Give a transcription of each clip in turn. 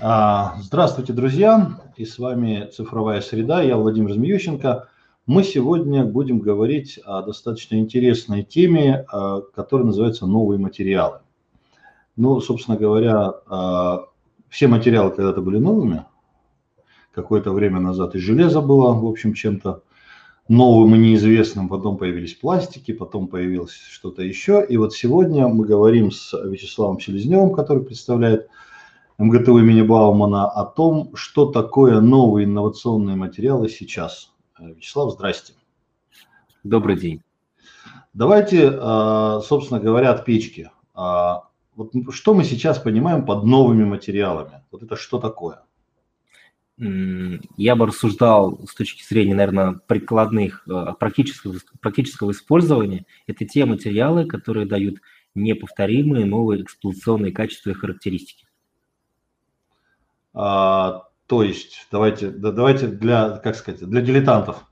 А, здравствуйте, друзья! И с вами «Цифровая среда», я Владимир Змеющенко. Мы сегодня будем говорить о достаточно интересной теме, а, которая называется «Новые материалы». Ну, собственно говоря, а, все материалы когда-то были новыми. Какое-то время назад и железо было, в общем, чем-то новым и неизвестным. Потом появились пластики, потом появилось что-то еще. И вот сегодня мы говорим с Вячеславом Селезневым, который представляет МГТУ имени Баумана о том, что такое новые инновационные материалы сейчас. Э, Вячеслав, здрасте. Добрый день. Давайте, э, собственно говоря, от печки. А, вот что мы сейчас понимаем под новыми материалами? Вот это что такое? Я бы рассуждал с точки зрения, наверное, прикладных, э, практического, практического использования. Это те материалы, которые дают неповторимые новые эксплуатационные качества и характеристики. А, то есть, давайте, да, давайте для, как сказать, для дилетантов.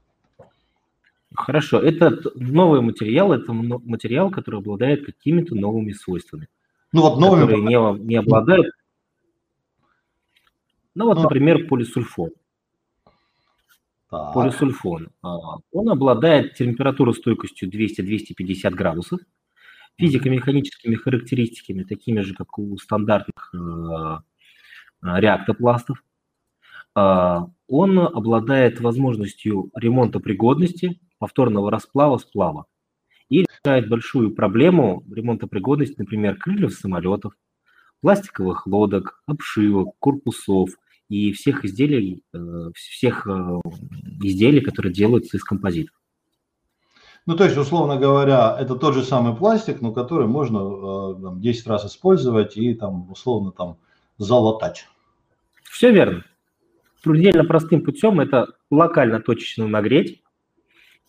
Хорошо, это новый материал, это материал, который обладает какими-то новыми свойствами. Ну вот новыми... Которые не, не обладают. Ну вот, Но... например, полисульфон. Так. Полисульфон. А, он обладает температуростойкостью 200-250 градусов, физико-механическими характеристиками, такими же, как у стандартных Э, реактопластов. А, он обладает возможностью ремонта пригодности, повторного расплава сплава и решает большую проблему ремонта пригодности, например, крыльев самолетов, пластиковых лодок, обшивок, корпусов и всех изделий, э, всех э, изделий, которые делаются из композитов. Ну, то есть, условно говоря, это тот же самый пластик, но который можно там, 10 раз использовать и там, условно, там, залатать. Все верно. Предельно простым путем это локально точечно нагреть,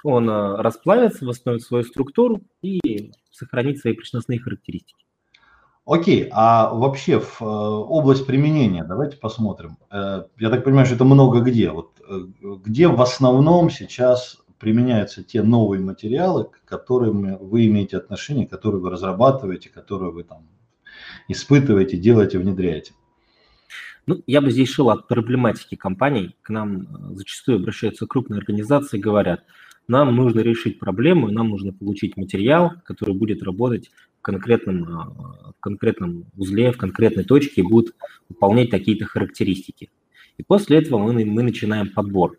он э, расплавится, восстановит свою структуру и сохранит свои прочностные характеристики. Окей, а вообще в э, область применения, давайте посмотрим. Э, я так понимаю, что это много где. Вот где в основном сейчас применяются те новые материалы, к которым вы имеете отношение, которые вы разрабатываете, которые вы там испытываете, делаете, внедряете? Ну, я бы здесь шел от проблематики компаний. К нам э, зачастую обращаются крупные организации говорят, нам нужно решить проблему, нам нужно получить материал, который будет работать в конкретном, э, в конкретном узле, в конкретной точке и будет выполнять какие-то характеристики. И после этого мы, мы начинаем подбор.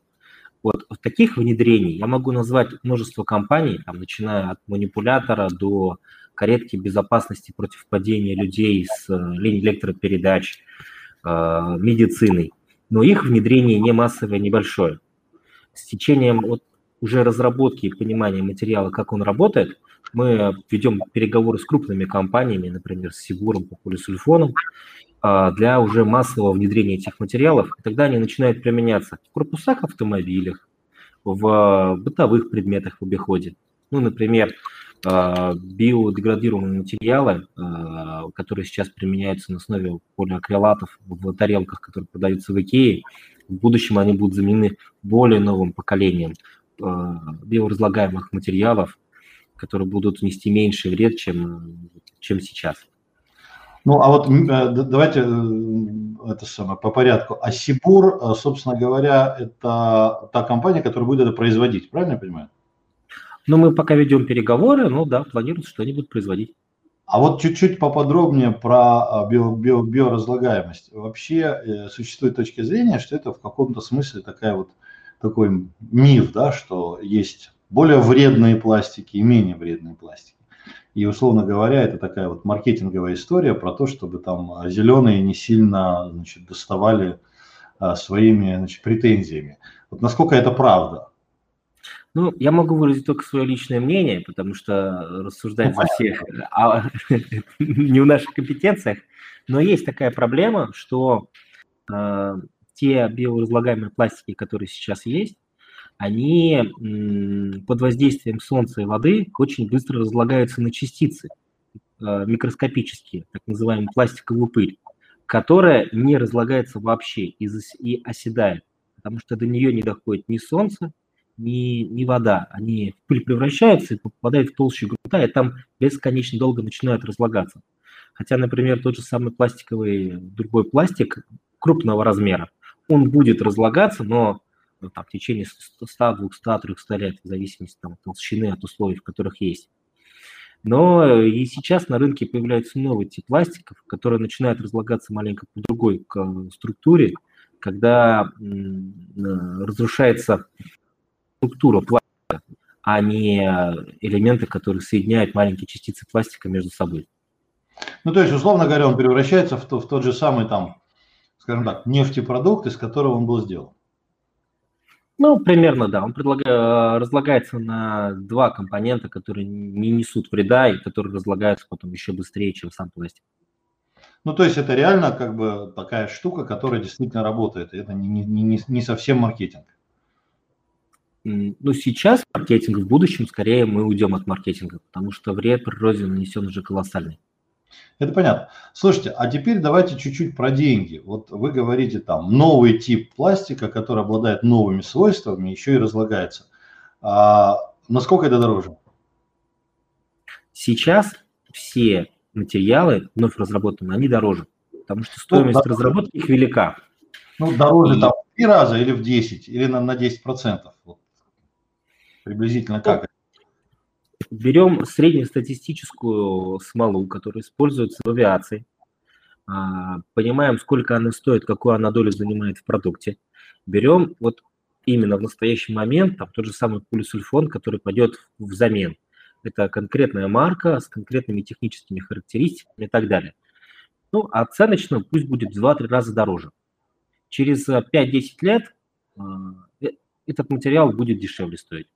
Вот таких внедрений я могу назвать множество компаний, там, начиная от манипулятора до каретки безопасности против падения людей с э, линий электропередач, э, медициной. Но их внедрение не массовое, небольшое. С течением вот уже разработки и понимания материала, как он работает, мы ведем переговоры с крупными компаниями, например, с Сигуром по полисульфонам, э, для уже массового внедрения этих материалов. И тогда они начинают применяться в корпусах автомобилях, в бытовых предметах в обиходе. Ну, например, а, биодеградируемые материалы, а, которые сейчас применяются на основе полиакрилатов в тарелках, которые продаются в Икее, в будущем они будут заменены более новым поколением а, биоразлагаемых материалов, которые будут нести меньший вред, чем, чем сейчас. Ну, а вот э, давайте э, это самое по порядку. А Сибур, э, собственно говоря, это та компания, которая будет это производить, правильно я понимаю? Но мы пока ведем переговоры, ну да, планируют что-нибудь производить. А вот чуть-чуть поподробнее про а, био, био, биоразлагаемость. Вообще э, существует точка зрения, что это в каком-то смысле такая вот такой миф, да, что есть более вредные пластики и менее вредные пластики. И, условно говоря, это такая вот маркетинговая история про то, чтобы там зеленые не сильно значит, доставали а, своими значит, претензиями. Вот насколько это правда? Ну, я могу выразить только свое личное мнение, потому что рассуждать за всех а, не в наших компетенциях. Но есть такая проблема, что э, те биоразлагаемые пластики, которые сейчас есть, они м, под воздействием солнца и воды очень быстро разлагаются на частицы э, микроскопические, так называемую пластиковую пыль, которая не разлагается вообще и, и оседает, потому что до нее не доходит ни солнце, ни, ни вода. Они в пыль превращаются и попадают в толщу грунта, и там бесконечно долго начинают разлагаться. Хотя, например, тот же самый пластиковый, другой пластик, крупного размера. Он будет разлагаться, но ну, там, в течение 100, 200, 300 лет, в зависимости там, от толщины, от условий, в которых есть. Но и сейчас на рынке появляются новые тип пластиков, которые начинают разлагаться маленько по другой структуре, когда разрушается структура пластика, а не элементы, которые соединяют маленькие частицы пластика между собой. Ну, то есть, условно говоря, он превращается в, то, в тот же самый, там, скажем так, нефтепродукт, из которого он был сделан. Ну, примерно, да. Он предлагает, разлагается на два компонента, которые не несут вреда и которые разлагаются потом еще быстрее, чем сам пластик. Ну, то есть это реально как бы такая штука, которая действительно работает. Это не, не, не, не совсем маркетинг. Ну, сейчас маркетинг, в будущем скорее мы уйдем от маркетинга, потому что вред природе нанесен уже колоссальный. Это понятно. Слушайте, а теперь давайте чуть-чуть про деньги. Вот вы говорите там новый тип пластика, который обладает новыми свойствами, еще и разлагается. А насколько это дороже? Сейчас все материалы вновь разработанные, они дороже, потому что стоимость ну, разработки их велика. Ну, дороже и... там в три раза или в 10, или на, на 10 процентов. Приблизительно как это? Берем среднестатистическую смолу, которая используется в авиации, а, понимаем, сколько она стоит, какую она долю занимает в продукте. Берем вот именно в настоящий момент там, тот же самый полисульфон, который пойдет взамен. Это конкретная марка с конкретными техническими характеристиками и так далее. Ну, а оценочно пусть будет в 2-3 раза дороже. Через 5-10 лет а, э, этот материал будет дешевле стоить.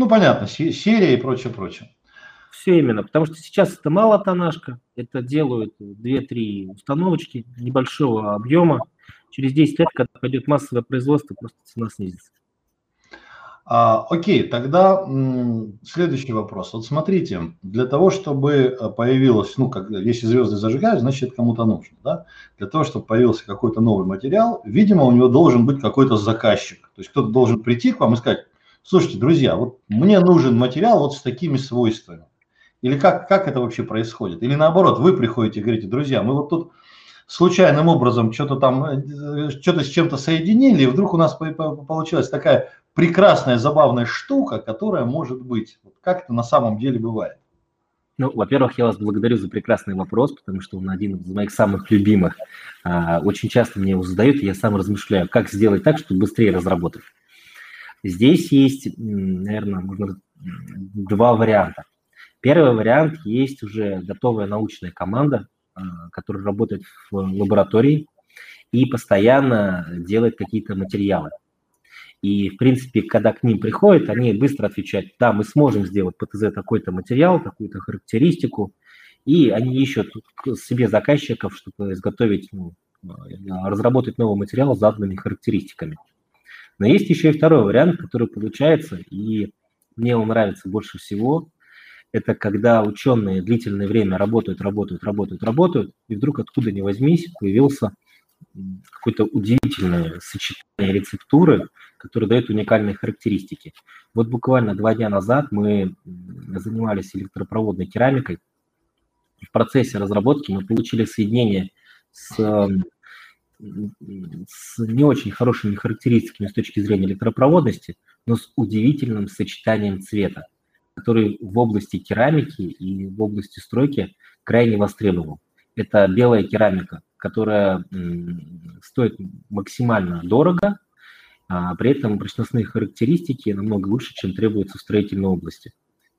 Ну, понятно, серия и прочее, прочее. Все именно, потому что сейчас это мало тоннажка, это делают 2-3 установочки небольшого объема. Через 10 лет, когда пойдет массовое производство, просто цена снизится. А, окей, тогда м, следующий вопрос. Вот смотрите, для того, чтобы э, появилось, ну, как, если звезды зажигают, значит, это кому-то нужно, да? Для того, чтобы появился какой-то новый материал, видимо, у него должен быть какой-то заказчик. То есть кто-то должен прийти к вам и сказать, слушайте, друзья, вот мне нужен материал вот с такими свойствами. Или как, как это вообще происходит? Или наоборот, вы приходите и говорите, друзья, мы вот тут случайным образом что-то там, э, что-то с чем-то соединили, и вдруг у нас получилась такая прекрасная, забавная штука, которая может быть. Как это на самом деле бывает? Ну, во-первых, я вас благодарю за прекрасный вопрос, потому что он один из моих самых любимых. А, очень часто мне его задают, и я сам размышляю, как сделать так, чтобы быстрее разработать. Здесь есть, наверное, можно два варианта. Первый вариант есть уже готовая научная команда, а, которая работает в лаборатории и постоянно делает какие-то материалы. И, в принципе, когда к ним приходят, они быстро отвечают, да, мы сможем сделать ПТЗ такой-то материал, такую-то характеристику, и они ищут себе заказчиков, чтобы изготовить, ну, разработать новый материал с заданными характеристиками. Но есть еще и второй вариант, который получается, и мне он нравится больше всего. Это когда ученые длительное время работают, работают, работают, работают, и вдруг откуда ни возьмись появился какое-то удивительное сочетание рецептуры, которое дает уникальные характеристики. Вот буквально два дня назад мы занимались электропроводной керамикой. В процессе разработки мы получили соединение с с не очень хорошими характеристиками с точки зрения электропроводности, но с удивительным сочетанием цвета, который в области керамики и в области стройки крайне востребован. Это белая керамика, которая стоит максимально дорого, а при этом прочностные характеристики намного лучше, чем требуется в строительной области.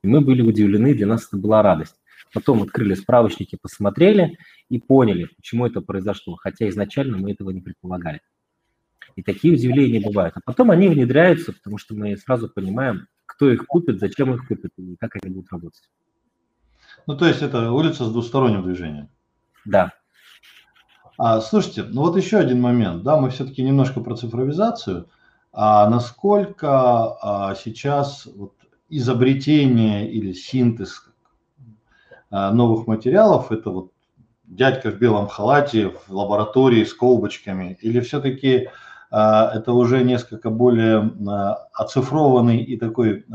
И мы были удивлены, для нас это была радость. Потом открыли справочники, посмотрели и поняли, почему это произошло, хотя изначально мы этого не предполагали. И такие удивления бывают. А потом они внедряются, потому что мы сразу понимаем, кто их купит, зачем их купит и как они будут работать. Ну, то есть это улица с двусторонним движением. Да. А, слушайте, ну вот еще один момент. Да, мы все-таки немножко про цифровизацию. А насколько а, сейчас вот изобретение или синтез новых материалов, это вот дядька в белом халате в лаборатории с колбочками, или все-таки а, это уже несколько более а, оцифрованный и такой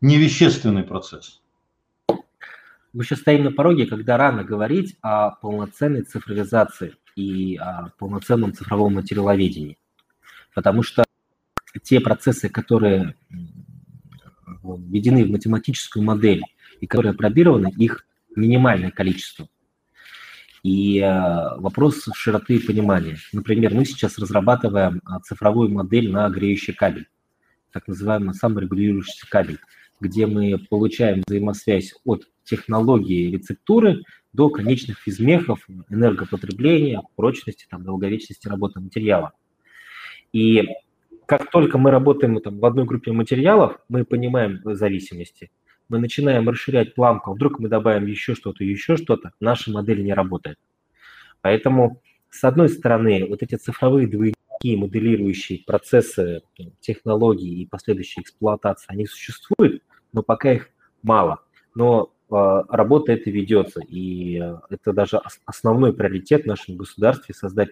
невещественный процесс? Мы сейчас стоим на пороге, когда рано говорить о полноценной цифровизации. и о полноценном цифровом материаловедении. Потому что те процессы, которые введены в математическую модель и которые опробированы, их минимальное количество. И э, вопрос широты понимания. Например, мы сейчас разрабатываем а, цифровую модель на греющий кабель, так называемый саморегулирующийся кабель, где мы получаем взаимосвязь от технологии рецептуры до конечных физмехов, энергопотребления, прочности, там, долговечности работы материала. И как только мы работаем там, в одной группе материалов, мы понимаем зависимости, мы начинаем расширять планку, вдруг мы добавим еще что-то, еще что-то, наша модель не работает. Поэтому, с одной стороны, вот эти цифровые двойники, моделирующие процессы, технологии и последующей эксплуатации, они существуют, но пока их мало. Но э, работа это ведется, и э, это даже основной приоритет в нашем государстве создать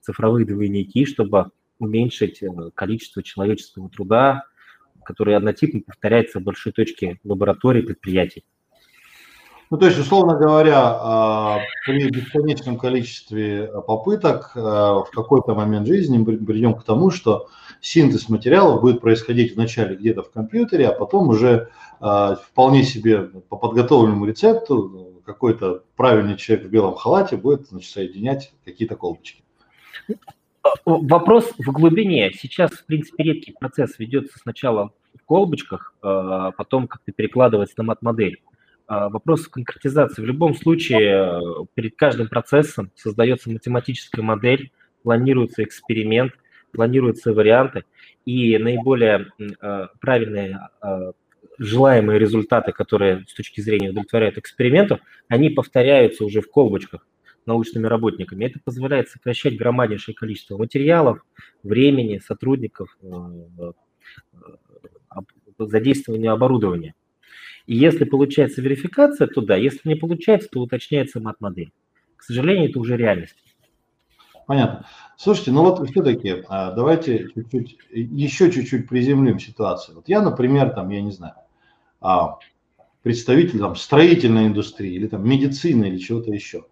цифровые двойники, чтобы уменьшить э, количество человеческого труда, который однотипно повторяется в большой точке лабораторий, предприятий. Ну, то есть, условно говоря, а, при бесконечном количестве попыток а, в какой-то момент жизни мы придем к тому, что синтез материалов будет происходить вначале где-то в компьютере, а потом уже а, вполне себе по подготовленному рецепту какой-то правильный человек в белом халате будет значит, соединять какие-то колбочки. Вопрос в глубине. Сейчас, в принципе, редкий процесс ведется сначала в колбочках, а потом как-то перекладывается на мат-модель. А вопрос конкретизации. В любом случае, перед каждым процессом создается математическая модель, планируется эксперимент, планируются варианты, и наиболее правильные желаемые результаты, которые с точки зрения удовлетворяют эксперименту, они повторяются уже в колбочках научными работниками. Это позволяет сокращать громаднейшее количество материалов, времени, сотрудников, э, э, задействования оборудования. И если получается верификация, то да, если не получается, то уточняется мат-модель. К сожалению, это уже реальность. Понятно. Слушайте, ну вот все-таки а, давайте чуть-чуть, еще чуть-чуть приземлим ситуацию. Вот я, например, там, я не знаю, а, представитель там строительной индустрии или там медицины или чего-то еще.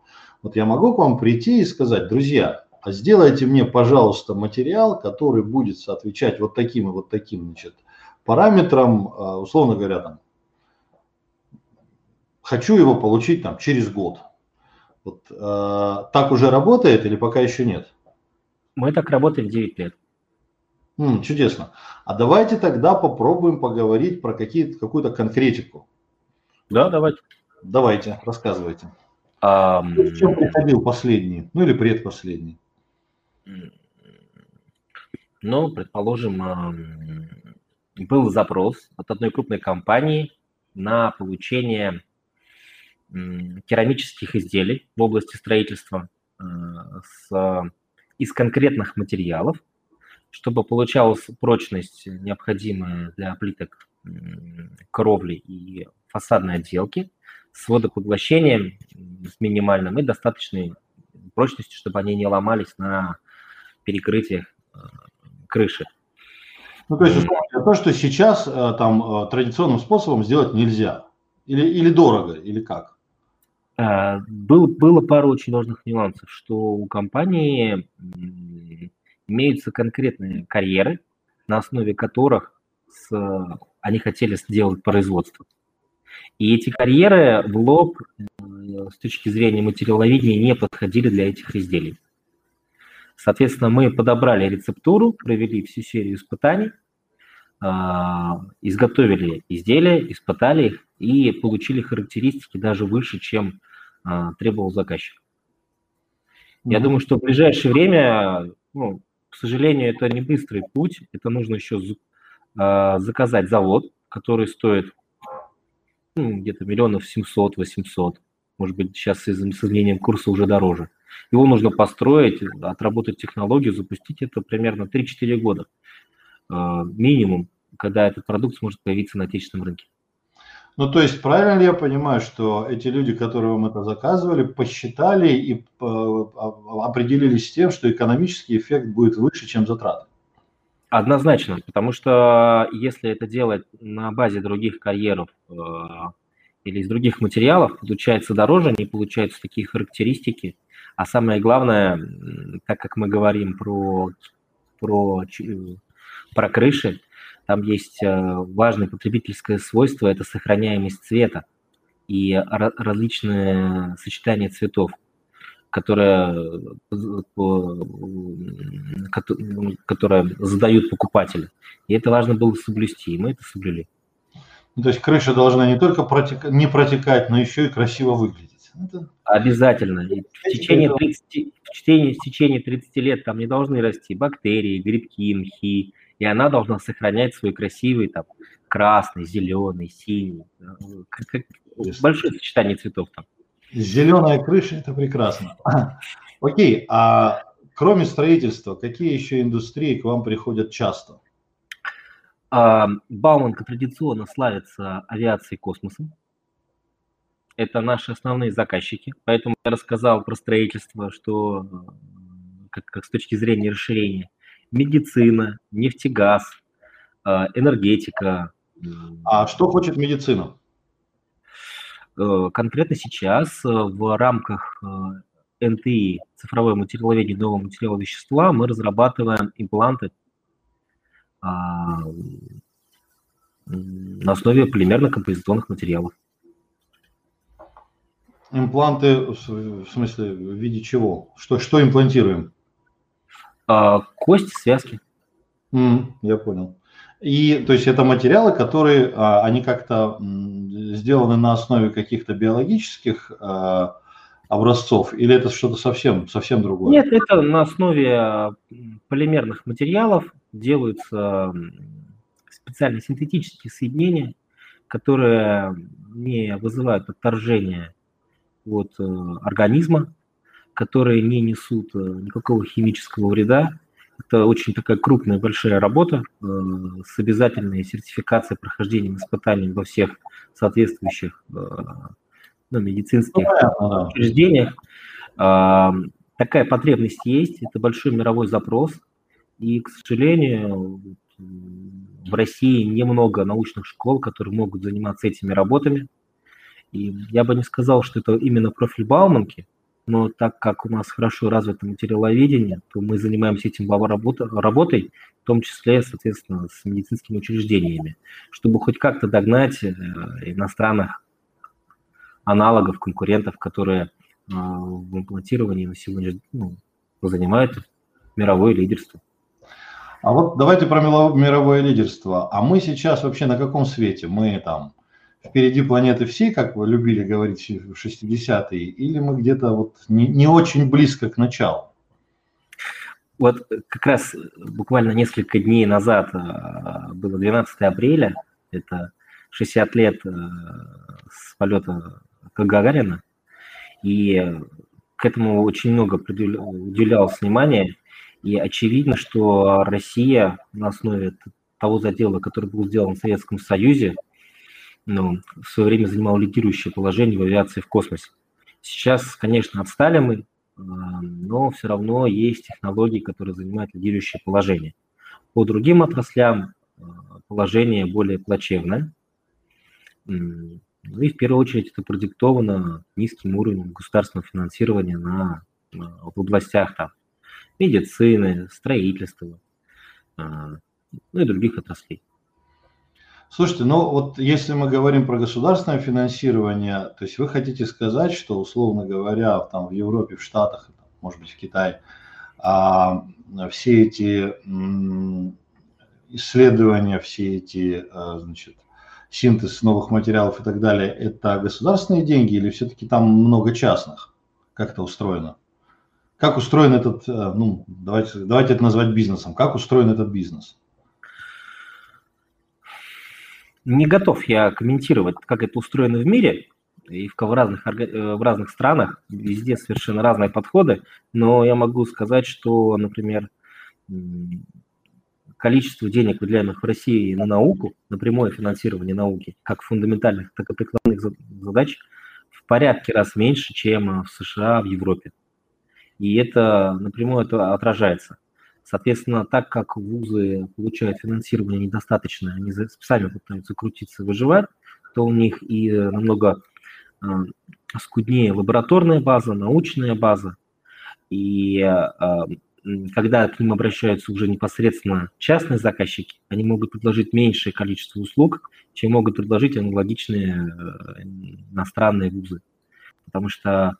Вот я могу к вам прийти и сказать, друзья, а сделайте мне, пожалуйста, материал, который будет отвечать вот таким и вот таким значит, параметрам, а, условно говоря, там, хочу его получить там, через год. Вот, э, так уже работает или пока еще нет? Мы так работаем 9 лет. М, чудесно. А давайте тогда попробуем поговорить про какую-то конкретику. Да, давайте. Давайте, рассказывайте. А, в чем приходил последний, ну или предпоследний? Ну, предположим, был запрос от одной крупной компании на получение керамических изделий в области строительства э, с, из конкретных материалов, чтобы получалась прочность, необходимая для плиток кровли и фасадной отделки, с водопоглощением с минимальным и достаточной прочностью, чтобы они не ломались на перекрытиях э, крыши. Ну, то есть, то, что сейчас э, там традиционным способом сделать нельзя. Или, или дорого, или как? А, был, было пару очень важных нюансов, что у компании имеются конкретные карьеры, на основе которых с, они хотели сделать производство. И эти карьеры в лоб э, с точки зрения материаловедения не подходили для этих изделий. Соответственно, мы подобрали рецептуру, провели всю серию испытаний, а, изготовили изделия, испытали их и получили характеристики даже выше, чем а, требовал заказчик. Я думаю, что в ближайшее время, ну, к сожалению, это не быстрый путь, это нужно еще а, заказать завод, который стоит ну, где-то миллионов 700-800, может быть, сейчас с изменением курса уже дороже. Его нужно построить, отработать технологию, запустить это примерно 3-4 года минимум, когда этот продукт сможет появиться на отечественном рынке. Ну, то есть, правильно ли я понимаю, что эти люди, которые вам это заказывали, посчитали и э, определились с тем, что экономический эффект будет выше, чем затраты? Однозначно, потому что если это делать на базе других карьеров э, или из других материалов, получается дороже, не получаются такие характеристики, А самое главное, так как мы говорим про, про, про крыши, там есть э, важное потребительское свойство – это сохраняемость цвета и различные сочетания цветов, которые, которые задают покупатели. И это важно было соблюсти, и мы это соблюли. Ну, то есть крыша должна не только протек... не протекать, но еще и красиво выглядеть. Это... Обязательно. в течение, 30, в, течение, в течение 30 лет там не должны расти бактерии, грибки, мхи, и она должна сохранять свой красивый там красный, зеленый, синий. Большое сочетание цветов там. Зеленая крыша – это прекрасно. Окей, а кроме строительства, какие еще индустрии к вам приходят часто? А, Бауманка традиционно славится авиацией и космосом. Это наши основные заказчики. Поэтому я рассказал про строительство, что как, как с точки зрения расширения. Медицина, нефтегаз, а, энергетика. А что хочет медицина? Э, конкретно сейчас э, в рамках э, НТИ, цифровое материаловедение нового материала вещества, мы разрабатываем импланты а, на основе полимерно-композиционных материалов. Импланты, в смысле, в виде чего? Что, что имплантируем? А, кости, связки. Mm, я понял. И то есть это материалы, которые а, они как-то сделаны на основе каких-то биологических а, образцов, или это что-то совсем, совсем другое? Нет, это на основе а, полимерных материалов делаются специальные синтетические соединения, которые не вызывают отторжения от э, организма, которые не несут э, никакого химического вреда, это очень такая крупная, большая работа э, с обязательной сертификацией, прохождением испытаний во всех соответствующих э, ну, медицинских ну, учреждениях. Э, такая потребность есть, это большой мировой запрос. И, к сожалению, в России немного научных школ, которые могут заниматься этими работами. И я бы не сказал, что это именно профиль Бауманки, но так как у нас хорошо развито материаловедение, то мы занимаемся этим работой, в том числе, соответственно, с медицинскими учреждениями, чтобы хоть как-то догнать э, иностранных аналогов, конкурентов, которые э, в имплантировании на сегодня ну, занимают мировое лидерство. А вот давайте про мировое лидерство. А мы сейчас вообще на каком свете? Мы там впереди планеты всей, как вы любили говорить в 60-е, или мы где-то вот не, не очень близко к началу? Вот как раз буквально несколько дней назад а, было 12 апреля, это 60 лет а, с полета Гагарина, и к этому очень много уделялось внимания, и очевидно, что Россия на основе того задела, который был сделан в Советском Союзе, ну, в свое время занимал лидирующее положение в авиации в космосе. Сейчас, конечно, отстали мы, а, но все равно есть технологии, которые занимают лидирующее положение. По другим отраслям а, положение более плачевное. Ну и в первую очередь это продиктовано низким уровнем государственного финансирования на, в областях там, медицины, строительства, ну и других отраслей. Слушайте, ну вот если мы говорим про государственное финансирование, то есть вы хотите сказать, что, условно говоря, там в Европе, в Штатах, может быть, в Китае, а, все эти исследования, все эти, а, значит, синтез новых материалов и так далее, это государственные деньги или все-таки там много частных? Как это устроено? Как устроен этот, э, ну, давайте, давайте это назвать бизнесом, как устроен этот бизнес? Не готов я комментировать, как это устроено в мире, и в разных, э, в разных странах, везде совершенно разные подходы, но я могу сказать, что, например, количество денег, выделяемых в России на науку, на прямое финансирование науки, как фундаментальных, так и прикладных задач, в порядке раз меньше, чем в США, в Европе. И это напрямую это отражается. Соответственно, так как вузы получают финансирование недостаточно, они сами пытаются крутиться, выживать, то у них и намного а, скуднее лабораторная база, научная база. И когда к ним обращаются уже непосредственно частные заказчики, они могут предложить меньшее количество услуг, чем могут предложить аналогичные э, иностранные вузы. Потому что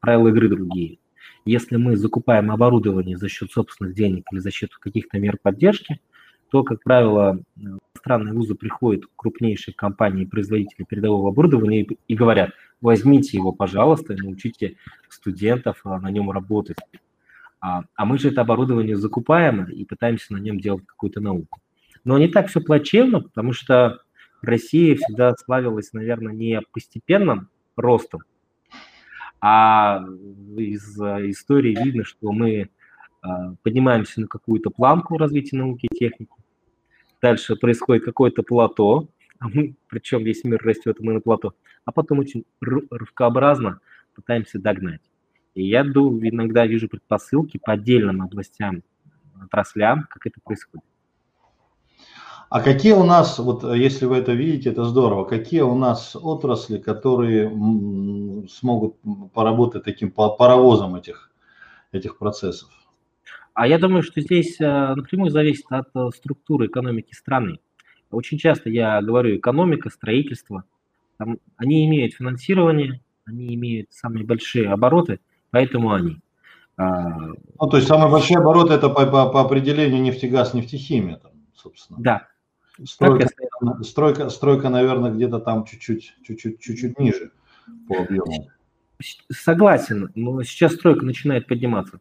правила игры другие. Если мы закупаем оборудование за счет собственных денег или за счет каких-то мер поддержки, то, как правило, иностранные вузы приходят к крупнейшей компании производителей передового оборудования и, и говорят, возьмите его, пожалуйста, и научите студентов а, на нем работать. А, а мы же это оборудование закупаем и пытаемся на нем делать какую-то науку. Но не так все плачевно, потому что Россия всегда славилась, наверное, не постепенным ростом, а из истории видно, что мы а, поднимаемся на какую-то планку развития науки и техники, дальше происходит какое-то плато, а причем весь мир растет, мы на плато, а потом очень рывкообразно пытаемся догнать. И я иногда вижу предпосылки по отдельным областям, отраслям, как это происходит. А какие у нас, вот если вы это видите, это здорово, какие у нас отрасли, которые смогут поработать таким паровозом этих, этих процессов? А я думаю, что здесь э, напрямую зависит от э, структуры экономики страны. Очень часто я говорю экономика, строительство. Там, они имеют финансирование, они имеют самые большие обороты, поэтому они. А, ну, то есть самые большие обороты это по, по, по определению нефтегаз, нефтехимия, там, собственно. Да. Стройка, стройка, стройка, наверное, где-то там чуть-чуть, чуть-чуть, чуть-чуть ниже по объему. Согласен, но сейчас стройка начинает подниматься.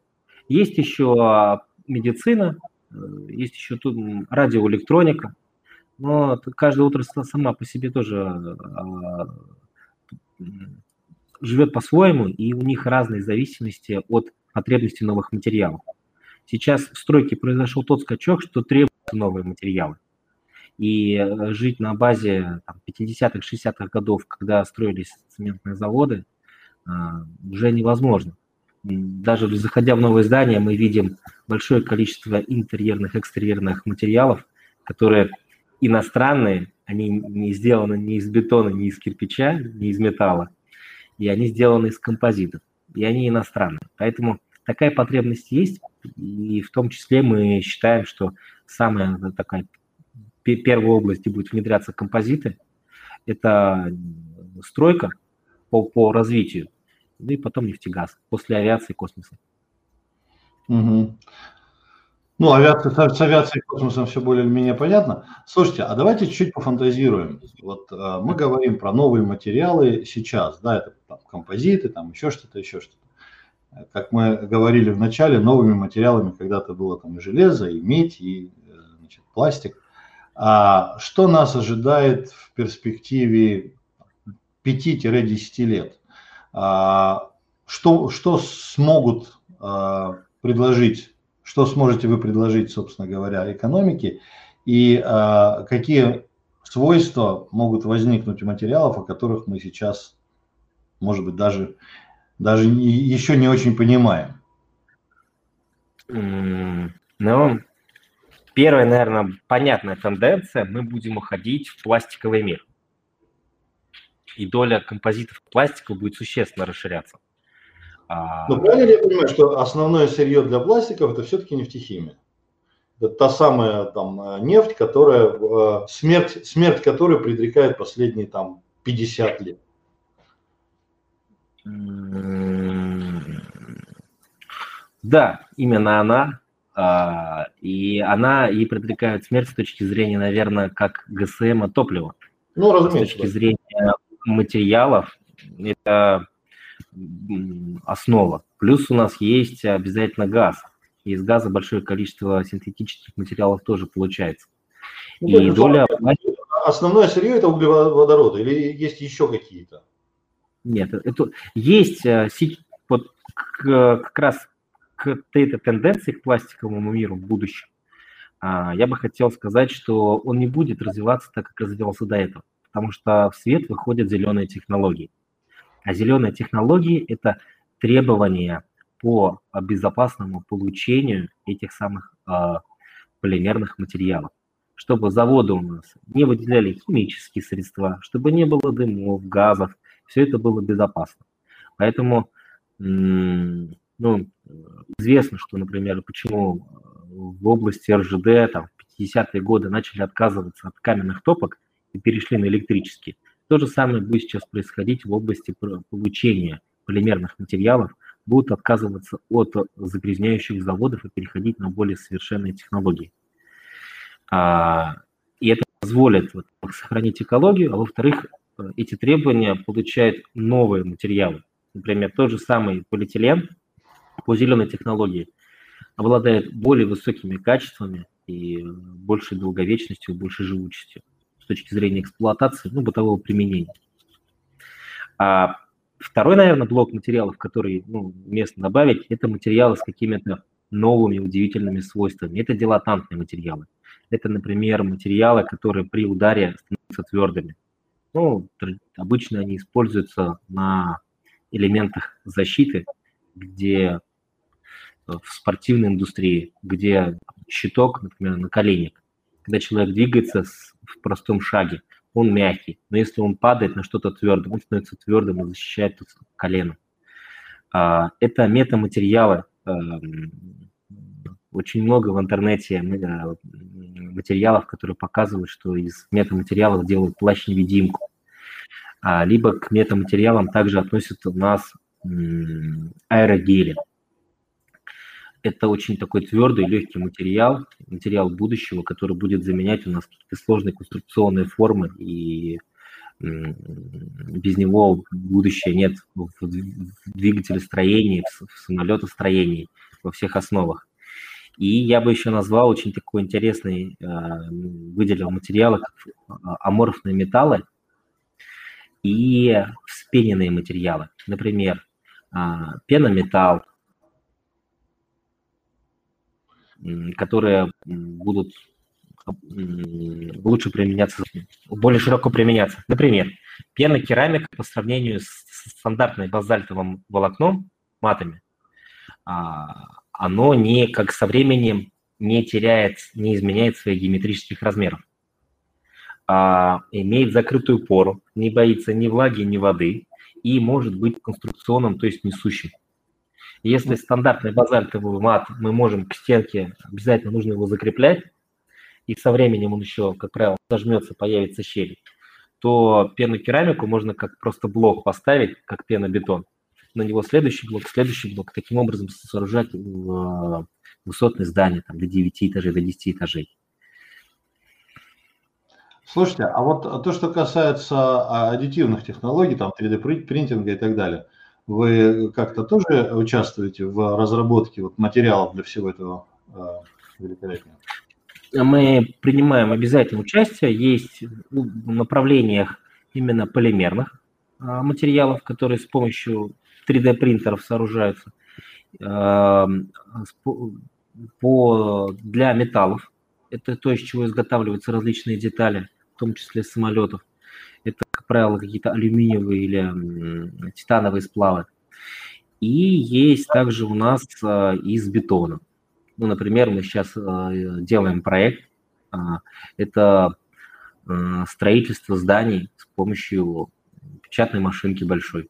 Есть еще а, медицина, э, есть еще тут радиоэлектроника, но каждая отрасль сама по себе тоже а, живет по-своему, и у них разные зависимости от потребностей новых материалов. Сейчас в стройке произошел тот скачок, что требуются новые материалы. И э, жить на базе 50-х, 60-х годов, когда строились цементные заводы, а, уже невозможно. Даже заходя в новое здание, мы видим большое количество интерьерных, экстерьерных материалов, которые иностранные, они не сделаны ни из бетона, ни из кирпича, ни из металла, и они сделаны из композитов, и они иностранные. Поэтому такая потребность есть, и в том числе мы считаем, что самая такая первая область, где будет внедряться композиты, это стройка по, по развитию, ну и потом нефтегаз, после авиации и космоса. Угу. Ну, авиация, с авиацией и космосом все более-менее понятно. Слушайте, а давайте чуть-чуть пофантазируем. Вот э, мы говорим про новые материалы сейчас, да, это там, композиты, там еще что-то, еще что-то. Как мы говорили в начале, новыми материалами когда-то было там и железо, и медь, и э, значит, пластик. А что нас ожидает в перспективе 5-10 лет? А, что, что смогут а, предложить, что сможете вы предложить, собственно говоря, экономике, и а, какие свойства могут возникнуть у материалов, о которых мы сейчас, может быть, даже, даже еще не очень понимаем? Ну, первая, наверное, понятная тенденция, мы будем уходить в пластиковый мир и доля композитов пластика будет существенно расширяться. А, Но правильно я понимаю, что основное сырье для пластиков это все-таки нефтехимия? Это та самая там нефть, которая, э, смерть, смерть которой предрекает последние там 50 лет. Да, именно она. А, и она и предрекает смерть с точки зрения, наверное, как ГСМ топлива. Ну, разумеется. С точки зрения материалов – это основа. Плюс у нас есть обязательно газ. Из газа большое количество синтетических материалов тоже получается. Ну, и доля... Основное сырье – это углеводороды или есть еще какие-то? Нет, это есть э, вот как раз к этой тенденции к пластиковому миру в будущем. А, я бы хотел сказать, что он не будет развиваться так, как развивался до этого потому что в свет выходят зеленые технологии. А зеленые технологии – это требования по безопасному получению этих самых э, полимерных материалов. Чтобы заводы у нас не выделяли химические средства, чтобы не было дымов, газов, все это было безопасно. Поэтому ну, известно, что, например, почему в области РЖД там, в 50-е годы начали отказываться от каменных топок и перешли на электрические. То же самое будет сейчас происходить в области получения полимерных материалов, будут отказываться от загрязняющих заводов и переходить на более совершенные технологии. А, и это позволит вот, сохранить экологию, а во-вторых, эти требования получают новые материалы. Например, тот же самый полиэтилен по зеленой технологии обладает более высокими качествами и большей долговечностью, большей живучестью с точки зрения эксплуатации, ну, бытового применения. А второй, наверное, блок материалов, который ну, уместно добавить, это материалы с какими-то новыми удивительными свойствами. Это дилатантные материалы. Это, например, материалы, которые при ударе становятся твердыми. Ну, обычно они используются на элементах защиты, где в спортивной индустрии, где щиток, например, на коленник, когда человек двигается в простом шаге, он мягкий, но если он падает на что-то твердое, он становится твердым и защищает колено. А, это метаматериалы, эм, очень много в интернете э, материалов, которые показывают, что из метаматериалов делают плащ-невидимку. А, либо к метаматериалам также относятся у нас аэрогели. Это очень такой твердый, легкий материал, материал будущего, который будет заменять у нас какие-то сложные конструкционные формы, и без него будущее нет в двигателестроении, в самолетостроении, во всех основах. И я бы еще назвал очень такой интересный, а, выделил материалы, как аморфные металлы и вспененные материалы. Например, а, пенометалл, которые будут лучше применяться, более широко применяться. Например, пенокерамика по сравнению с стандартной базальтовым волокном, матами, оно не, как со временем не теряет, не изменяет своих геометрических размеров. А, имеет закрытую пору, не боится ни влаги, ни воды и может быть конструкционным, то есть несущим. Если стандартный базальтовый мат мы можем к стенке, обязательно нужно его закреплять, и со временем он еще, как правило, зажмется, появится щель, то пенокерамику можно как просто блок поставить, как пенобетон на него следующий блок, следующий блок, таким образом сооружать высотные здания там, до 9 этажей, до 10 этажей. Слушайте, а вот то, что касается аддитивных технологий, там 3D-принтинга и так далее, вы как-то тоже участвуете в разработке вот материалов для всего этого э, великолепия? Мы принимаем обязательно участие. Есть в направлениях именно полимерных а, материалов, которые с помощью 3D-принтеров сооружаются эм, по, для металлов. Это то, из чего изготавливаются различные детали, в том числе самолетов. Правило, какие-то алюминиевые или титановые сплавы. И есть также у нас э, из бетона. Ну, например, мы сейчас э, делаем проект. А, это строительство зданий с помощью печатной машинки большой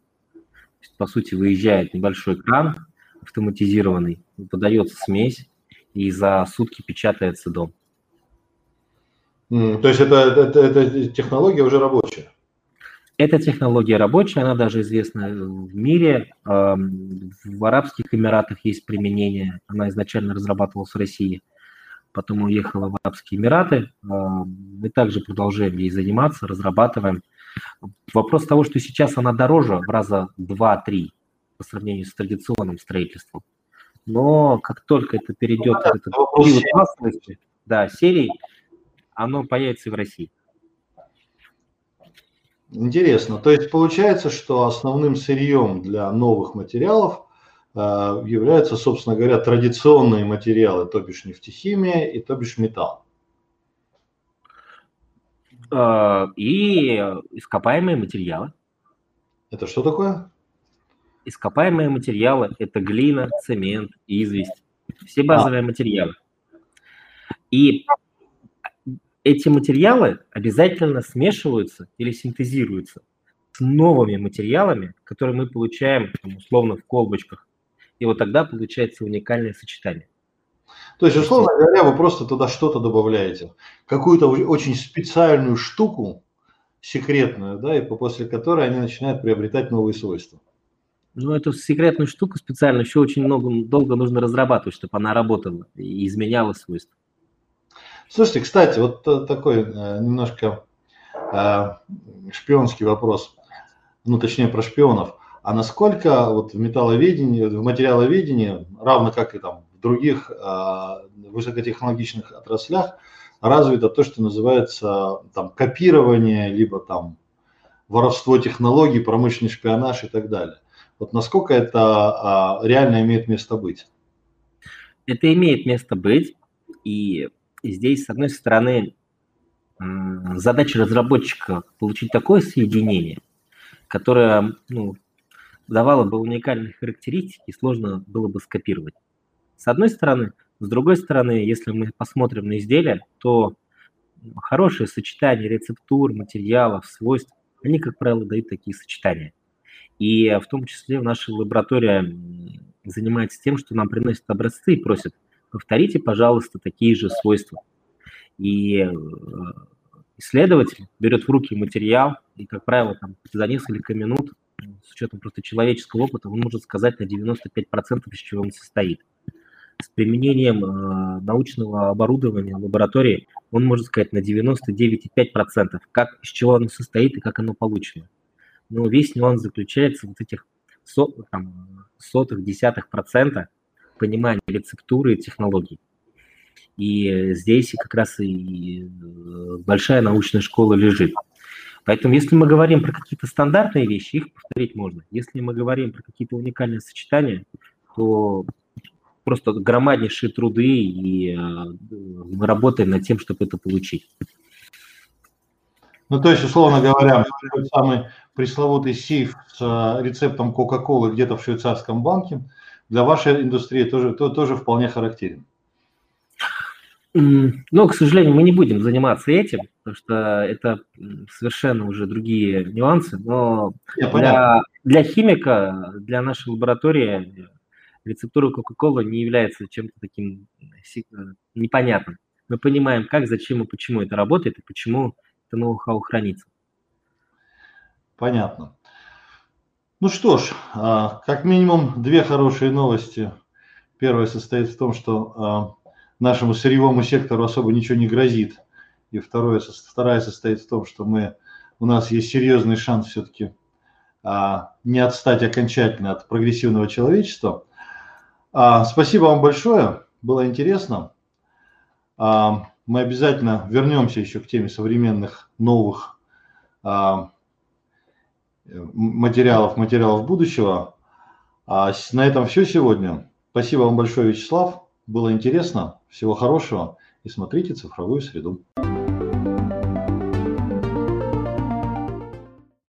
по сути, выезжает небольшой кран автоматизированный, подается смесь, и за сутки печатается дом. То есть это, это, это технология уже рабочая? Эта технология рабочая, она даже известна в мире. В Арабских Эмиратах есть применение. Она изначально разрабатывалась в России, потом уехала в Арабские Эмираты. Мы также продолжаем ей заниматься, разрабатываем. Вопрос того, что сейчас она дороже в раза 2-3 по сравнению с традиционным строительством. Но как только это перейдет ну, этот период массовости, да, серий, оно появится и в России. Интересно. То есть получается, что основным сырьем для новых материалов э, являются, собственно говоря, традиционные материалы, то бишь нефтехимия и то бишь металл. Э, и ископаемые материалы. Это что такое? Ископаемые материалы – это глина, цемент, известь, все а. базовые а. материалы. И эти материалы обязательно смешиваются или синтезируются с новыми материалами, которые мы получаем там, условно в колбочках. И вот тогда получается уникальное сочетание. То есть, условно говоря, вы просто туда что-то добавляете, какую-то очень специальную штуку, секретную, да, и после которой они начинают приобретать новые свойства. Ну, эту секретную штуку специально еще очень много, долго нужно разрабатывать, чтобы она работала и изменяла свойства. Слушайте, кстати, вот такой э, немножко э, шпионский вопрос, ну, точнее, про шпионов. А насколько вот в металловедении, в материаловедении, равно как и там в других э, высокотехнологичных отраслях, развито то, что называется там копирование, либо там воровство технологий, промышленный шпионаж и так далее. Вот насколько это а, реально имеет место быть? Это имеет место быть, и здесь, с одной стороны, задача разработчика получить такое соединение, которое ну, давало бы уникальные характеристики, и сложно было бы скопировать. С одной стороны, с другой стороны, если мы посмотрим на изделия, то хорошее сочетание рецептур, материалов, свойств, они, как правило, дают такие сочетания. И в том числе в нашей лаборатории занимается тем, что нам приносят образцы и просят, повторите, пожалуйста, такие же свойства. И э, исследователь берет в руки материал, и, как правило, там, за несколько минут, с учетом просто человеческого опыта, он может сказать на 95%, из чего он состоит. С применением э, научного оборудования лаборатории он может сказать на 99,5%, как, из чего оно состоит и как оно получено но весь нюанс заключается в вот этих со, там, сотых, десятых процента понимания рецептуры и технологий. И здесь как раз и э, большая научная школа лежит. Поэтому если мы говорим про какие-то стандартные вещи, их повторить можно. Если мы говорим про какие-то уникальные сочетания, то просто громаднейшие труды, и э, мы работаем над тем, чтобы это получить. Ну, то есть, условно говоря, тот самый пресловутый сейф с э, рецептом Кока-Колы где-то в швейцарском банке для вашей индустрии тоже, то, тоже вполне характерен. Но, к сожалению, мы не будем заниматься этим, потому что это совершенно уже другие нюансы. Но для, для химика, для нашей лаборатории рецептура Кока-Колы не является чем-то таким э, непонятным. Мы понимаем, как, зачем и почему это работает, и почему это ноу-хау хранится. Понятно. Ну что ж, а, как минимум две хорошие новости. Первая состоит в том, что а, нашему сырьевому сектору особо ничего не грозит. И второе, вторая состоит в том, что мы, у нас есть серьезный шанс все-таки а, не отстать окончательно от прогрессивного человечества. Спасибо вам большое, было интересно. Мы обязательно вернемся еще к теме современных новых материалов, материалов будущего. А на этом все сегодня. Спасибо вам большое, Вячеслав. Было интересно. Всего хорошего. И смотрите цифровую среду.